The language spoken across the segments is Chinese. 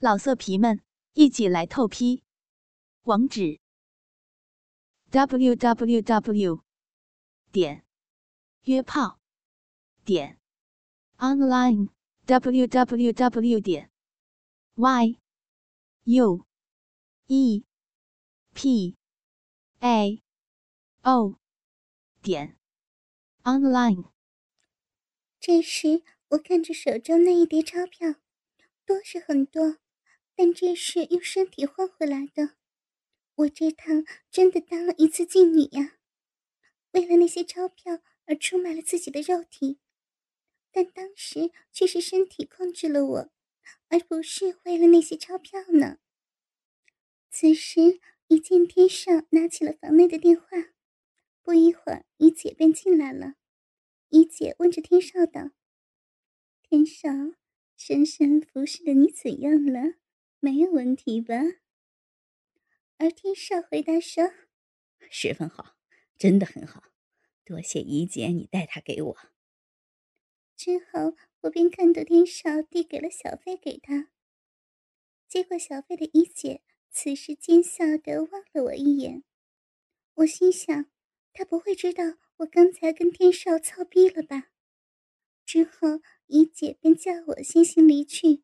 老色皮们，一起来透批！网址：w w w 点约炮点 online w w w 点 y u e p a o 点 online。这时，我看着手中那一叠钞票，多是很多。但这是用身体换回来的，我这趟真的当了一次妓女呀！为了那些钞票而出卖了自己的肉体，但当时却是身体控制了我，而不是为了那些钞票呢。此时，一见天少拿起了房内的电话，不一会儿，一姐便进来了。一姐问着天少道：“天少，深深服侍的你怎样了？”没有问题吧？而天少回答说：“十分好，真的很好，多谢姨姐你带他给我。”之后我便看到天少递给了小费给他。接过小费的姨姐，此时奸笑的望了我一眼。我心想，他不会知道我刚才跟天少操逼了吧？之后姨姐便叫我先行离去。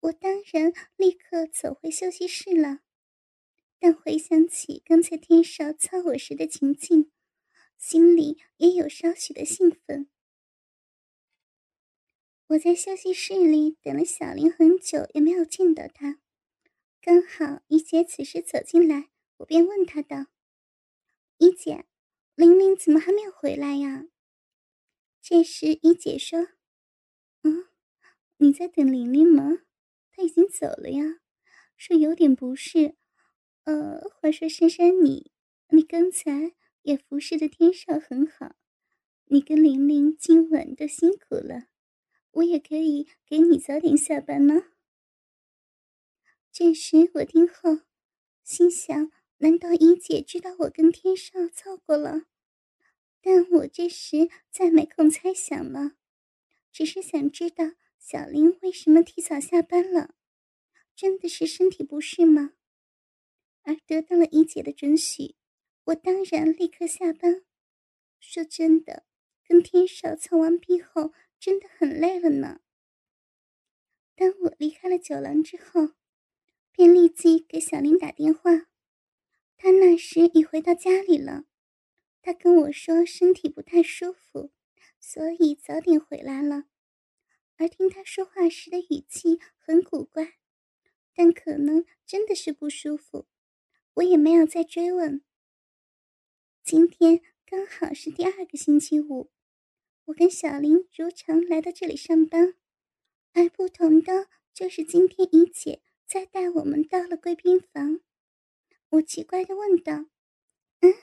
我当然立刻走回休息室了，但回想起刚才天少操我时的情境，心里也有少许的兴奋。我在休息室里等了小林很久，也没有见到他。刚好一姐此时走进来，我便问她道：“一姐，玲玲怎么还没有回来呀？”这时一姐说：“嗯，你在等玲玲吗？”他已经走了呀，说有点不适。呃，话说珊珊，你你刚才也服侍的天少很好，你跟玲玲今晚都辛苦了，我也可以给你早点下班呢。这时我听后，心想：难道姨姐知道我跟天少操过了？但我这时再没空猜想了，只是想知道。小林为什么提早下班了？真的是身体不适吗？而得到了姨姐的准许，我当然立刻下班。说真的，跟天少操完毕后，真的很累了呢。当我离开了酒廊之后，便立即给小林打电话。他那时已回到家里了。他跟我说身体不太舒服，所以早点回来了。而听他说话时的语气很古怪，但可能真的是不舒服，我也没有再追问。今天刚好是第二个星期五，我跟小林如常来到这里上班，而不同的就是今天姨姐再带我们到了贵宾房。我奇怪的问道：“嗯，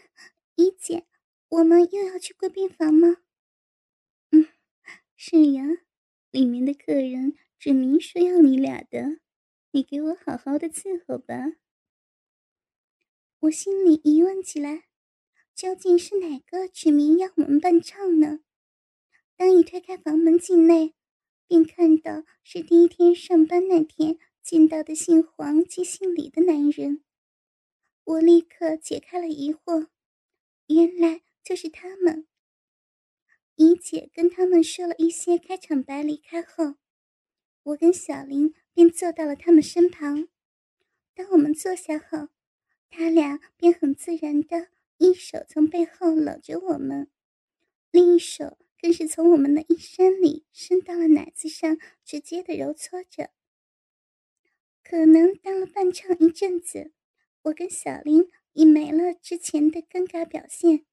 姨姐，我们又要去贵宾房吗？”“嗯，是呀。”里面的客人指明说要你俩的，你给我好好的伺候吧。我心里疑问起来，究竟是哪个指明要我们伴唱呢？当一推开房门进内，便看到是第一天上班那天见到的姓黄及姓李的男人。我立刻解开了疑惑，原来就是他们。姨姐跟他们说了一些开场白，离开后，我跟小林便坐到了他们身旁。当我们坐下后，他俩便很自然的一手从背后搂着我们，另一手更是从我们的衣衫里伸到了奶子上，直接的揉搓着。可能当了伴唱一阵子，我跟小林已没了之前的尴尬表现。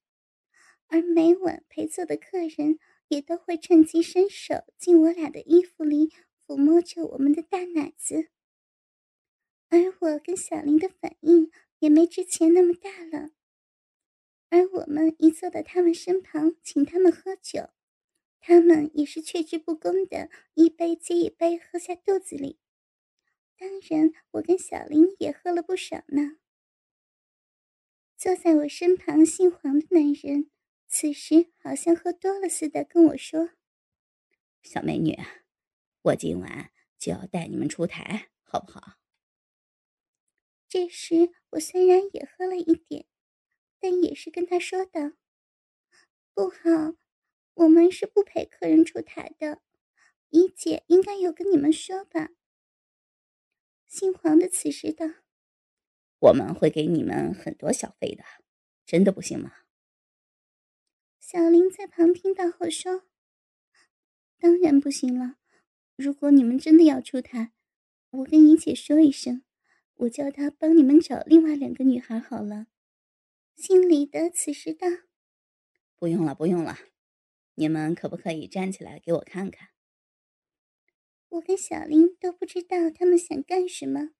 而每晚陪坐的客人也都会趁机伸手进我俩的衣服里，抚摸着我们的大奶子。而我跟小林的反应也没之前那么大了。而我们一坐到他们身旁，请他们喝酒，他们也是却之不恭的，一杯接一杯喝下肚子里。当然，我跟小林也喝了不少呢。坐在我身旁姓黄的男人。此时好像喝多了似的，跟我说：“小美女，我今晚就要带你们出台，好不好？这时我虽然也喝了一点，但也是跟他说道：“不好，我们是不陪客人出台的。姨姐应该有跟你们说吧？”姓黄的此时道：“我们会给你们很多小费的，真的不行吗？”小林在旁听到后说：“当然不行了。如果你们真的要出台，我跟姨姐说一声。”我叫她帮你们找另外两个女孩好了。姓李的此时道：“不用了，不用了，你们可不可以站起来给我看看？”我跟小林都不知道他们想干什么，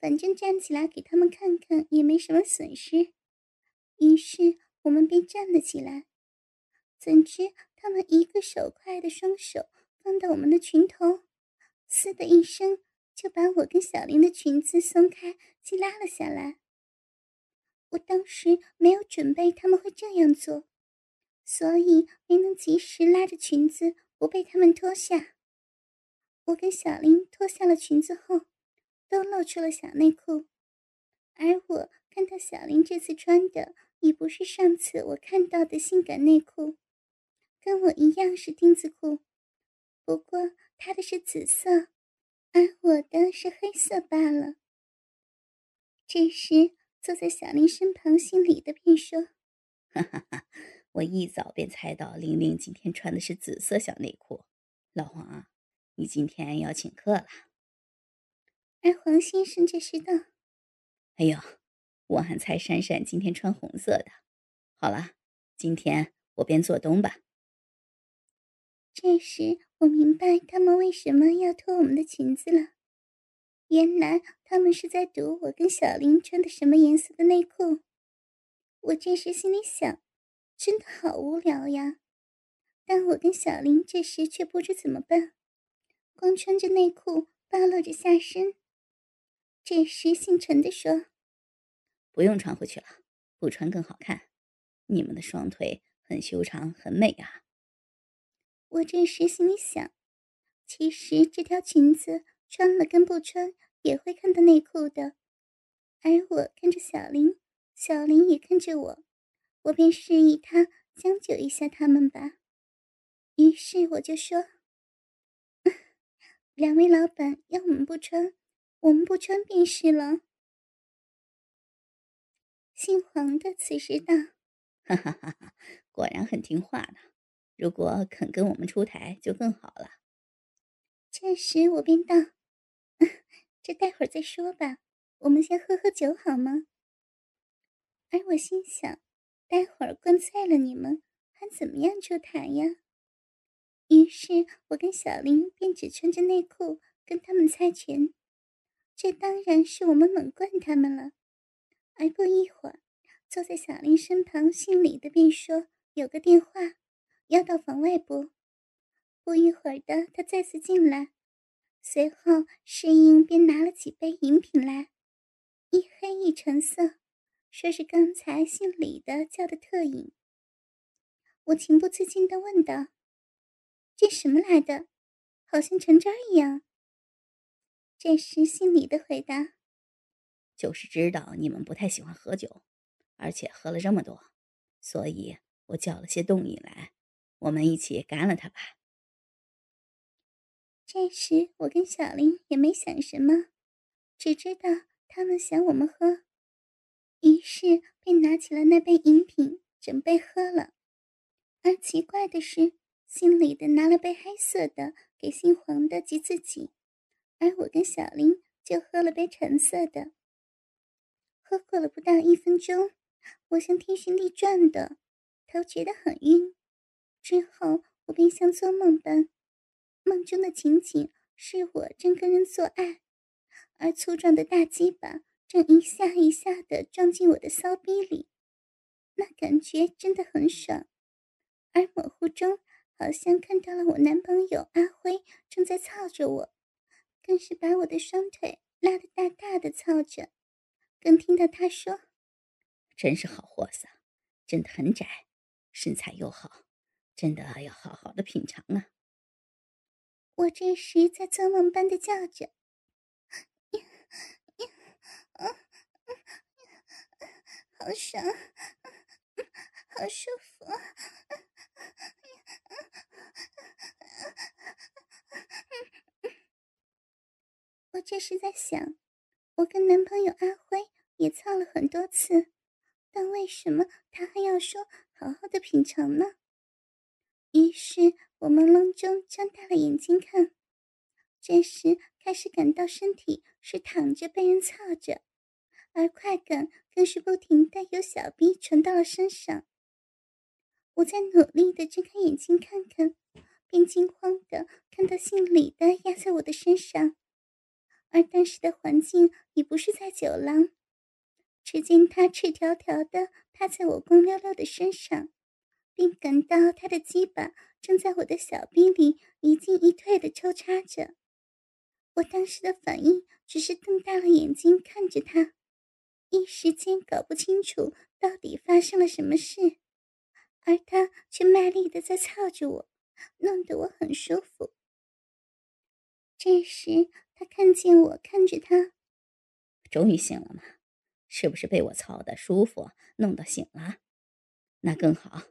反正站起来给他们看看也没什么损失。于是我们便站了起来。怎知他们一个手快的双手放到我们的裙头，嘶的一声。就把我跟小林的裙子松开，系拉了下来。我当时没有准备他们会这样做，所以没能及时拉着裙子，不被他们脱下。我跟小林脱下了裙子后，都露出了小内裤，而我看到小林这次穿的已不是上次我看到的性感内裤，跟我一样是丁字裤，不过他的是紫色。而我的是黑色罢了。这时，坐在小林身旁，姓李的便说：“哈哈哈，我一早便猜到玲玲今天穿的是紫色小内裤。老黄啊，你今天要请客了。”而黄先生这时道：“哎呦，我还猜珊珊今天穿红色的。好了，今天我便做东吧。”这时，我明白他们为什么要脱我们的裙子了。原来他们是在赌我跟小林穿的什么颜色的内裤。我这时心里想，真的好无聊呀。但我跟小林这时却不知怎么办，光穿着内裤，暴露着下身。这时，姓陈的说：“不用穿回去了，不穿更好看。你们的双腿很修长，很美啊。”我这时心里想，其实这条裙子穿了跟不穿也会看到内裤的。而我看着小林，小林也看着我，我便示意他将就一下他们吧。于是我就说：“ 两位老板要我们不穿，我们不穿便是了。”姓黄的此时道：“哈哈哈哈，果然很听话呢。”如果肯跟我们出台，就更好了。这时我便道：“ 这待会儿再说吧，我们先喝喝酒好吗？”而我心想：“待会儿灌醉了你们，还怎么样出台呀？”于是我跟小林便只穿着内裤跟他们猜拳，这当然是我们猛灌他们了。而不一会儿，坐在小林身旁姓李的便说：“有个电话。”要到房外不？不一会儿的，他再次进来，随后侍应便拿了几杯饮品来，一黑一橙色，说是刚才姓李的叫的特饮。我情不自禁的问道：“这什么来的？好像橙汁一样。”这时姓李的回答：“就是知道你们不太喜欢喝酒，而且喝了这么多，所以我叫了些冻饮来。”我们一起干了他吧。这时，我跟小林也没想什么，只知道他们想我们喝，于是便拿起了那杯饮品，准备喝了。而奇怪的是，姓李的拿了杯黑色的给姓黄的及自己，而我跟小林就喝了杯橙色的。喝过了不到一分钟，我像天旋地转的，头觉得很晕。之后，我便像做梦般，梦中的情景是我正跟人做爱，而粗壮的大鸡巴正一下一下的撞进我的骚逼里，那感觉真的很爽。而模糊中，好像看到了我男朋友阿辉正在操着我，更是把我的双腿拉得大大的操着，更听到他说：“真是好货色，真的很窄，身材又好。”真的要好好的品尝啊！我这时在做梦般的叫着。好爽，好舒服，我这是在想，我跟男朋友阿辉也操了很多次，但为什么他还要说好好的品尝呢？于是我朦胧中睁大了眼睛看，这时开始感到身体是躺着被人操着，而快感更是不停的由小臂传到了身上。我在努力的睁开眼睛看看，便惊慌的看到姓李的压在我的身上，而当时的环境已不是在酒廊，只见他赤条条的趴在我光溜溜的身上。并感到他的鸡巴正在我的小臂里一进一退的抽插着。我当时的反应只是瞪大了眼睛看着他，一时间搞不清楚到底发生了什么事，而他却卖力的在操着我，弄得我很舒服。这时他看见我看着他，终于醒了吗？是不是被我操的舒服，弄到醒了？那更好。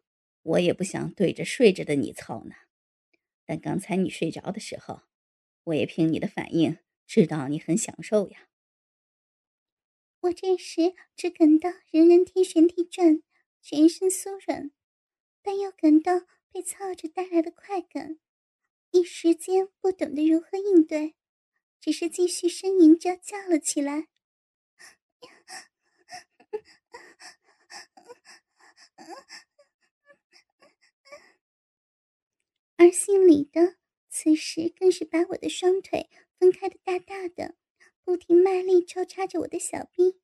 我也不想对着睡着的你操呢，但刚才你睡着的时候，我也凭你的反应知道你很享受呀。我这时只感到人人天旋地转，全身酥软，但又感到被操着带来的快感，一时间不懂得如何应对，只是继续呻吟着叫了起来。而姓李的此时更是把我的双腿分开的大大的，不停卖力抽插着我的小臂，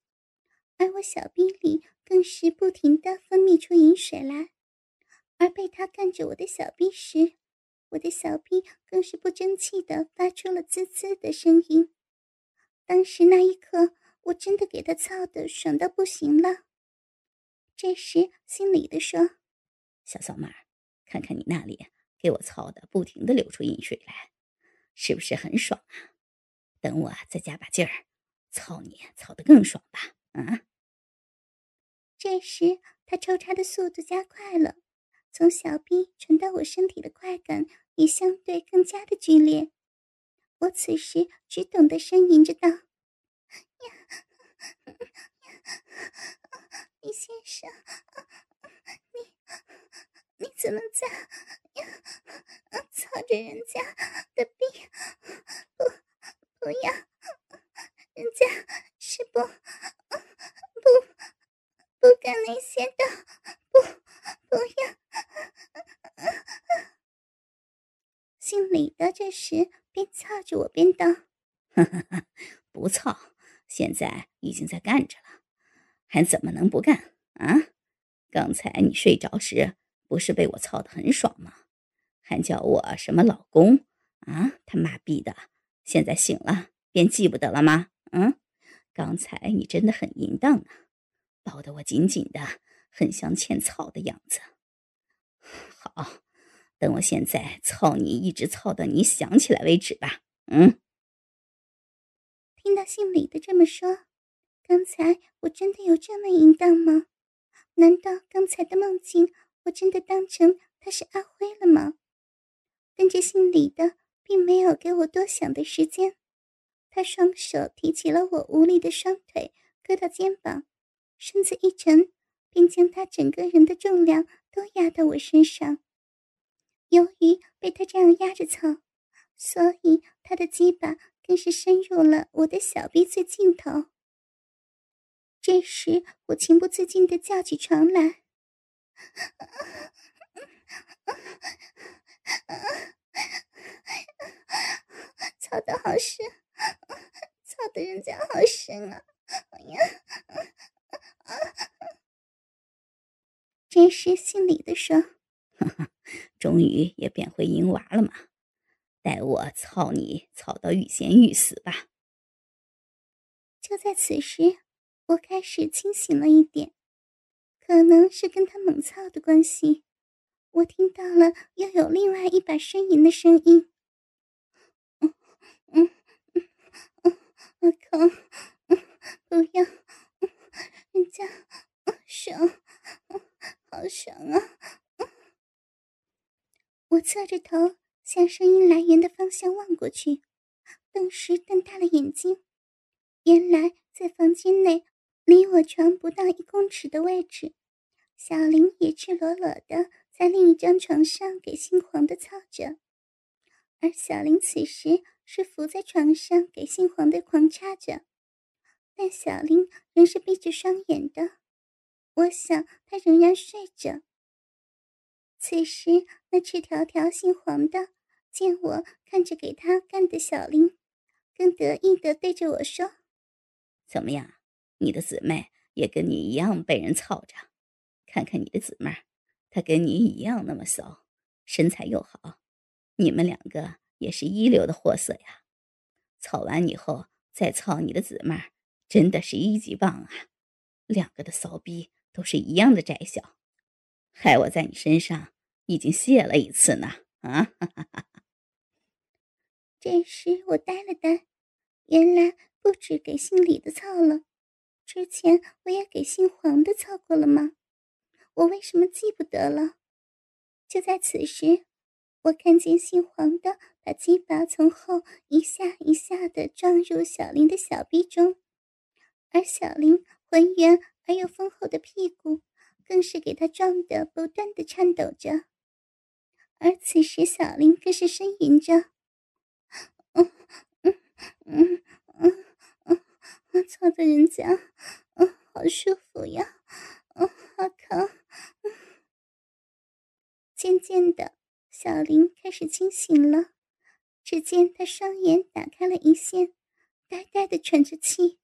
而我小臂里更是不停的分泌出饮水来。而被他干着我的小臂时，我的小臂更是不争气的发出了滋滋的声音。当时那一刻，我真的给他操的爽到不行了。这时，姓李的说：“小小妹，看看你那里。”给我操的，不停的流出饮水来，是不是很爽啊？等我再加把劲儿，操你操的更爽吧！啊！这时他抽插的速度加快了，从小臂传到我身体的快感也相对更加的剧烈。我此时只懂得呻吟着道：“呀，李先生，你你怎么在？”操着人家的逼，不，不要，人家是不，不，不干那些的，不，不要。姓李的这时边操着我边道：“ 不操，现在已经在干着了，还怎么能不干啊？刚才你睡着时，不是被我操的很爽吗？”还叫我什么老公啊？他妈逼的！现在醒了便记不得了吗？嗯，刚才你真的很淫荡啊，抱得我紧紧的，很像欠操的样子。好，等我现在操你，一直操到你想起来为止吧。嗯。听到姓李的这么说，刚才我真的有这么淫荡吗？难道刚才的梦境，我真的当成他是阿辉了吗？但这姓李的，并没有给我多想的时间。他双手提起了我无力的双腿，搁到肩膀，身子一沉，便将他整个人的重量都压到我身上。由于被他这样压着蹭，所以他的鸡巴更是深入了我的小臂最尽头。这时，我情不自禁地叫起床来。操的好深，操的人家好深啊！哎呀，这时姓李的说：“ 终于也变回淫娃了嘛，待我操你操到欲仙欲死吧！”就在此时，我开始清醒了一点，可能是跟他猛操的关系，我听到了又有另外一把呻吟的声音。嗯嗯嗯，我靠！不要，人家爽，好爽啊！我侧着头向声音来源的方向望过去，顿时瞪大了眼睛。原来在房间内，离我床不到一公尺的位置。小林也赤裸裸的在另一张床上给姓黄的操着，而小林此时是伏在床上给姓黄的狂插着，但小林仍是闭着双眼的，我想他仍然睡着。此时，那赤条条姓黄的见我看着给他干的小林，更得意的对着我说：“怎么样，你的姊妹也跟你一样被人操着？看看你的姊妹，她跟你一样那么骚，身材又好，你们两个也是一流的货色呀。操完以后再操你的姊妹，真的是一级棒啊！两个的骚逼都是一样的窄小，害我在你身上。”已经泄了一次呢，啊哈哈！这时我呆了呆，原来不止给姓李的操了，之前我也给姓黄的操过了吗？我为什么记不得了？就在此时，我看见姓黄的把鸡巴从后一下一下的撞入小林的小臂中，而小林浑圆而又丰厚的屁股，更是给他撞得不断的颤抖着。而此时，小林更是呻吟着：“嗯嗯嗯嗯嗯，我操的人家，嗯，好舒服呀，嗯，好疼。”渐渐的，小林开始清醒了。只见他双眼打开了一线，呆呆的喘着气。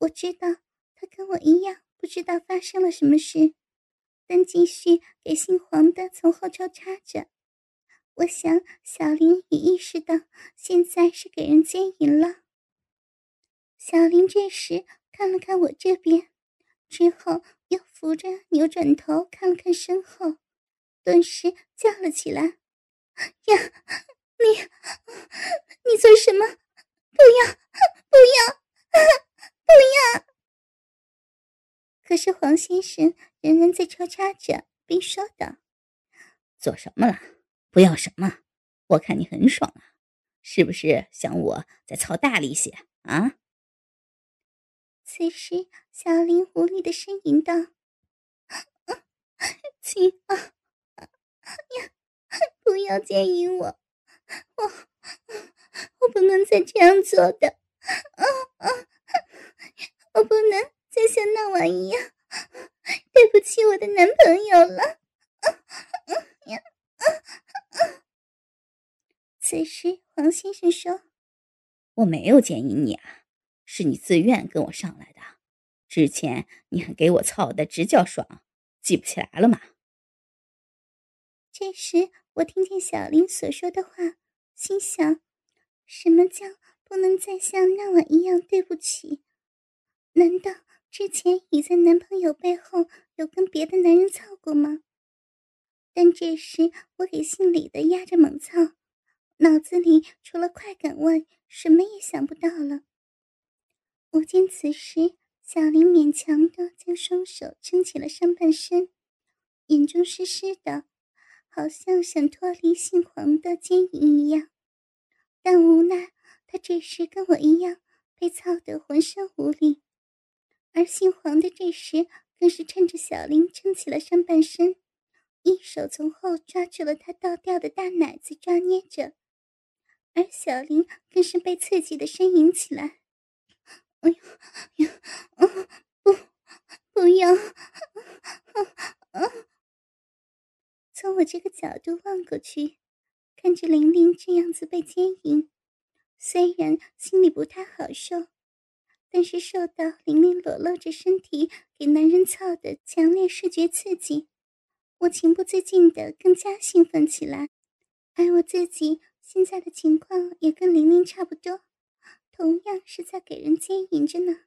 我知道他跟我一样，不知道发生了什么事，但继续给姓黄的从后抽插着。我想，小林也意识到现在是给人奸淫了。小林这时看了看我这边，之后又扶着扭转头看了看身后，顿时叫了起来：“呀，你，你做什么？不要，不要，不要！”可是黄先生仍然在抽插着，并说道：“做什么了？”不要什么？我看你很爽啊，是不是想我再操大力些啊？此时，小林无力的呻吟道：“亲啊，呀 不要介意我，我我不能再这样做的，啊啊，我不能再像那晚一样，对不起我的男朋友了。”啊呀。此时，黄先生说：“我没有奸淫你啊，是你自愿跟我上来的。之前你还给我操的直叫爽，记不起来了吗？”这时，我听见小林所说的话，心想：什么叫不能再像那晚一样对不起？难道之前已在男朋友背后有跟别的男人操过吗？但这时，我给姓李的压着猛操，脑子里除了快感外，什么也想不到了。我见此时，小林勉强的将双手撑起了上半身，眼中湿湿的，好像想脱离姓黄的奸淫一样。但无奈，他这时跟我一样被操得浑身无力，而姓黄的这时更是趁着小林撑起了上半身。一手从后抓住了他倒吊的大奶子，抓捏着，而小林更是被刺激的呻吟起来。哎呀呀！不，不要！从我这个角度望过去，看着玲玲这样子被奸淫，虽然心里不太好受，但是受到玲玲裸露着身体给男人操的强烈视觉刺激。我情不自禁的更加兴奋起来，而我自己现在的情况也跟玲玲差不多，同样是在给人奸淫着呢。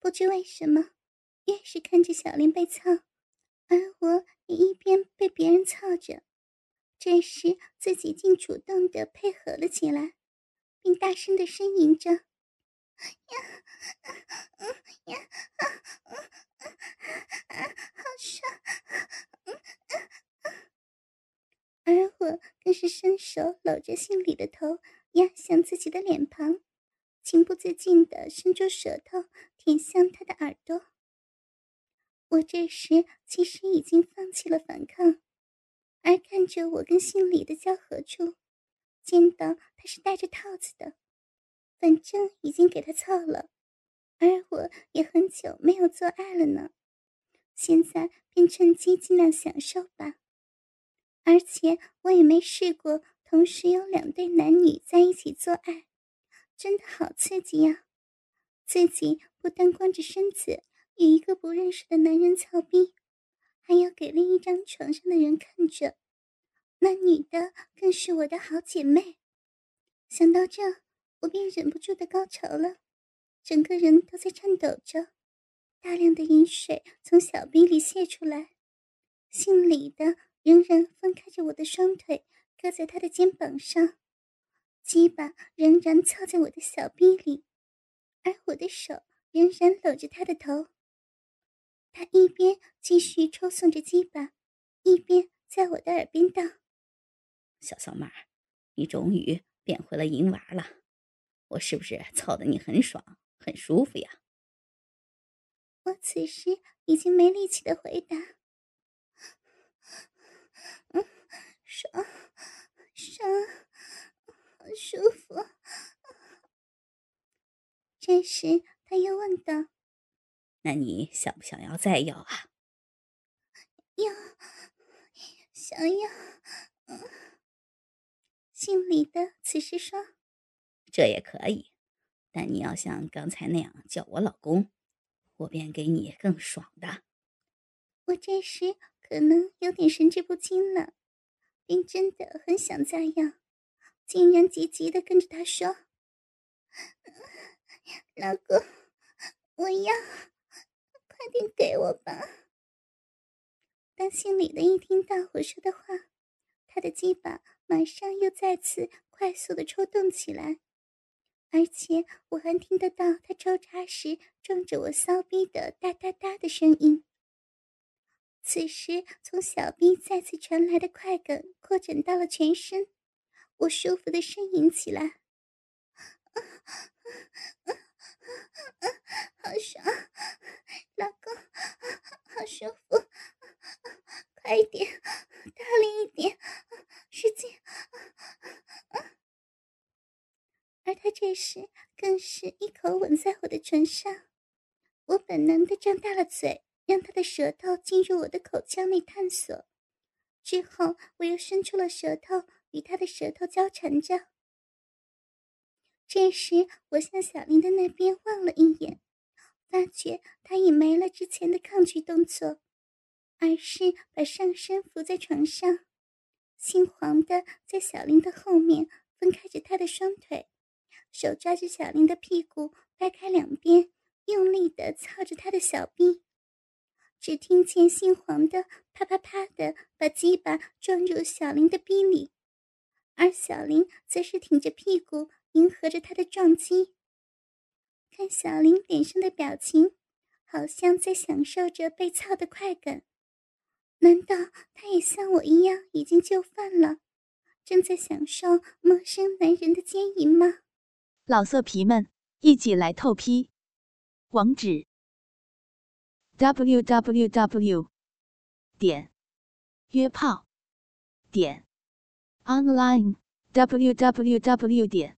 不知为什么，越是看着小林被操，而我也一边被别人操着，这时自己竟主动的配合了起来，并大声的呻吟着：“呀，嗯呀，好爽！”而我更是伸手搂着心里的头，压向自己的脸庞，情不自禁的伸出舌头舔向他的耳朵。我这时其实已经放弃了反抗，而看着我跟姓李的交合处，见到他是戴着套子的，反正已经给他操了，而我也很久没有做爱了呢，现在便趁机尽量享受吧。而且我也没试过同时有两对男女在一起做爱，真的好刺激呀！自己不但光着身子与一个不认识的男人操逼，还要给另一张床上的人看着，那女的更是我的好姐妹。想到这，我便忍不住的高潮了，整个人都在颤抖着，大量的饮水从小臂里泄出来，姓李的。仍然分开着我的双腿，搁在他的肩膀上，鸡巴仍然操在我的小臂里，而我的手仍然搂着他的头。他一边继续抽送着鸡巴，一边在我的耳边道：“小骚妹，你终于变回了银娃了，我是不是操的你很爽、很舒服呀？”我此时已经没力气的回答。嗯，爽，爽，舒服。这时他又问道：“那你想不想要再要啊？”“要，想要。”姓李的此时说：“这也可以，但你要像刚才那样叫我老公，我便给你更爽的。”我这时。可能有点神志不清了，便真的很想再要，竟然急急的跟着他说：“老公，我要，快点给我吧。”当心里的一听到我说的话，他的鸡巴马上又再次快速的抽动起来，而且我还听得到他抽插时撞着我骚逼的哒哒哒的声音。此时，从小臂再次传来的快感扩展到了全身，我舒服的呻吟起来，好爽，老公，好舒服，快一点，大力一点，使劲！而他这时更是一口吻在我的唇上，我本能的张大了嘴。让他的舌头进入我的口腔内探索，之后我又伸出了舌头与他的舌头交缠着。这时，我向小林的那边望了一眼，发觉他已没了之前的抗拒动作，而是把上身伏在床上，姓黄的在小林的后面分开着他的双腿，手抓着小林的屁股掰开两边，用力的操着他的小臂。只听见姓黄的啪啪啪的把鸡巴撞入小林的逼里，而小林则是挺着屁股迎合着他的撞击。看小林脸上的表情，好像在享受着被操的快感。难道他也像我一样已经就范了，正在享受陌生男人的奸淫吗？老色皮们，一起来透批！网址。www. 点约炮点 online www. 点